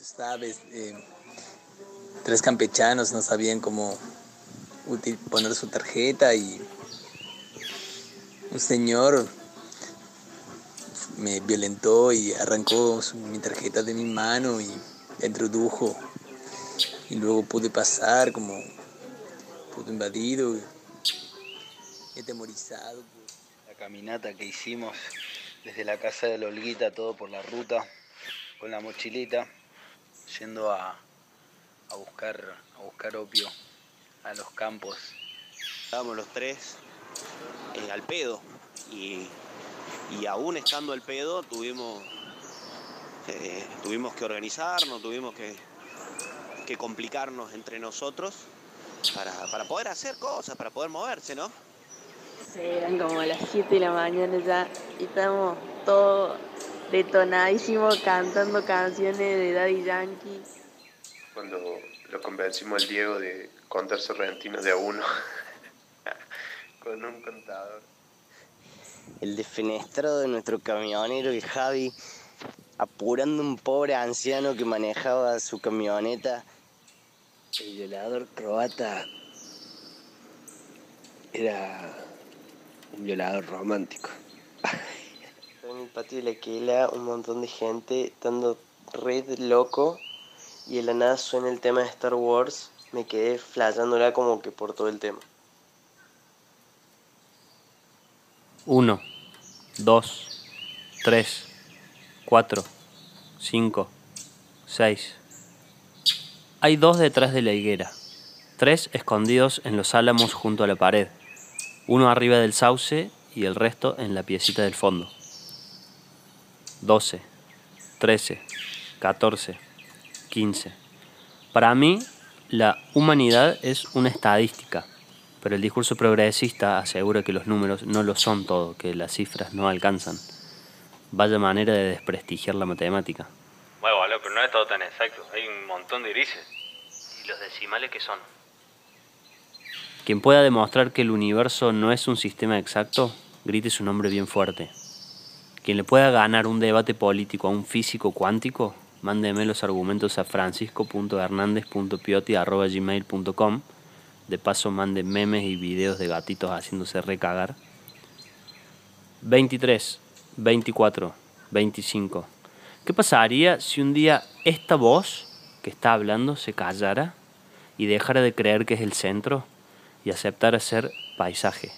sabes, eh, tres campechanos no sabían cómo poner su tarjeta y un señor me violentó y arrancó mi tarjeta de mi mano y la introdujo y luego pude pasar como pude invadido y atemorizado. La caminata que hicimos desde la casa de la Olguita, todo por la ruta, con la mochilita, yendo a, buscar, a buscar opio a los campos. Estábamos los tres eh, al pedo y, aún estando al pedo tuvimos, eh, tuvimos que organizarnos, tuvimos que, que complicarnos entre nosotros para, para, poder hacer cosas, para poder moverse, ¿no? Sí, eran como las 7 de la mañana ya y estamos todos detonadísimos cantando canciones de Daddy Yankee. Cuando lo convencimos al Diego de contar sorrentinos de a uno con un contador. El defenestrado de nuestro camionero, y Javi, apurando un pobre anciano que manejaba su camioneta. El violador croata era un violador romántico. En el patio de la Quila, un montón de gente dando red loco y en la nada suena el tema de Star Wars, me quedé flayándola como que por todo el tema. 1, 2, 3, 4, 5, 6. Hay dos detrás de la higuera, tres escondidos en los álamos junto a la pared, uno arriba del sauce y el resto en la piecita del fondo. 12, 13, 14, 15. Para mí, la humanidad es una estadística, pero el discurso progresista asegura que los números no lo son todo, que las cifras no alcanzan. Vaya manera de desprestigiar la matemática. Bueno, pero no es todo tan exacto. Hay un montón de grises. ¿Y los decimales qué son? Quien pueda demostrar que el universo no es un sistema exacto, grite su nombre bien fuerte. Quien le pueda ganar un debate político a un físico cuántico, mándeme los argumentos a francisco.hernandez.pioti.gmail.com De paso, mande memes y videos de gatitos haciéndose recagar. 23, 24, 25. ¿Qué pasaría si un día esta voz que está hablando se callara y dejara de creer que es el centro y aceptara ser paisaje,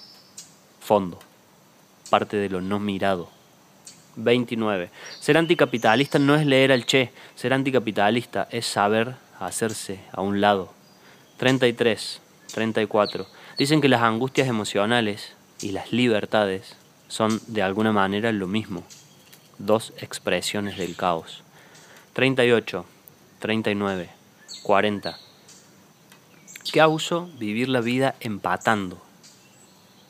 fondo, parte de lo no mirado? 29. Ser anticapitalista no es leer al Che, ser anticapitalista es saber hacerse a un lado. 33, 34. Dicen que las angustias emocionales y las libertades son de alguna manera lo mismo, dos expresiones del caos. 38, 39, 40. ¿Qué abuso vivir la vida empatando,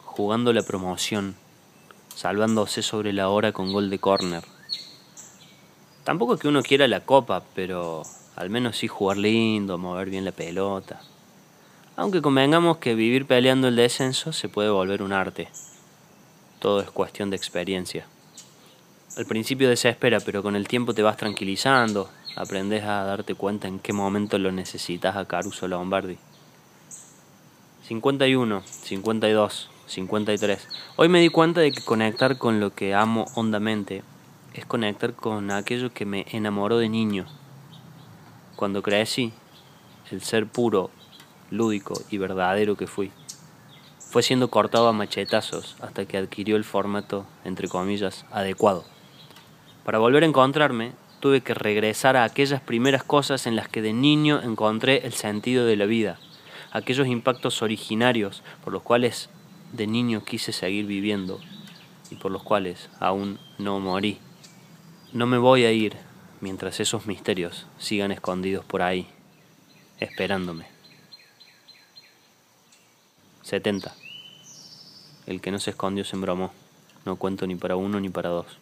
jugando la promoción? Salvándose sobre la hora con gol de córner. Tampoco es que uno quiera la copa, pero al menos sí jugar lindo, mover bien la pelota. Aunque convengamos que vivir peleando el descenso se puede volver un arte. Todo es cuestión de experiencia. Al principio desespera, pero con el tiempo te vas tranquilizando, aprendes a darte cuenta en qué momento lo necesitas a Caruso Lombardi. 51, 52, 53. Hoy me di cuenta de que conectar con lo que amo hondamente es conectar con aquello que me enamoró de niño. Cuando crecí, el ser puro, lúdico y verdadero que fui, fue siendo cortado a machetazos hasta que adquirió el formato, entre comillas, adecuado. Para volver a encontrarme, tuve que regresar a aquellas primeras cosas en las que de niño encontré el sentido de la vida, aquellos impactos originarios por los cuales de niño quise seguir viviendo y por los cuales aún no morí. No me voy a ir mientras esos misterios sigan escondidos por ahí, esperándome. 70. El que no se escondió se embromó. No cuento ni para uno ni para dos.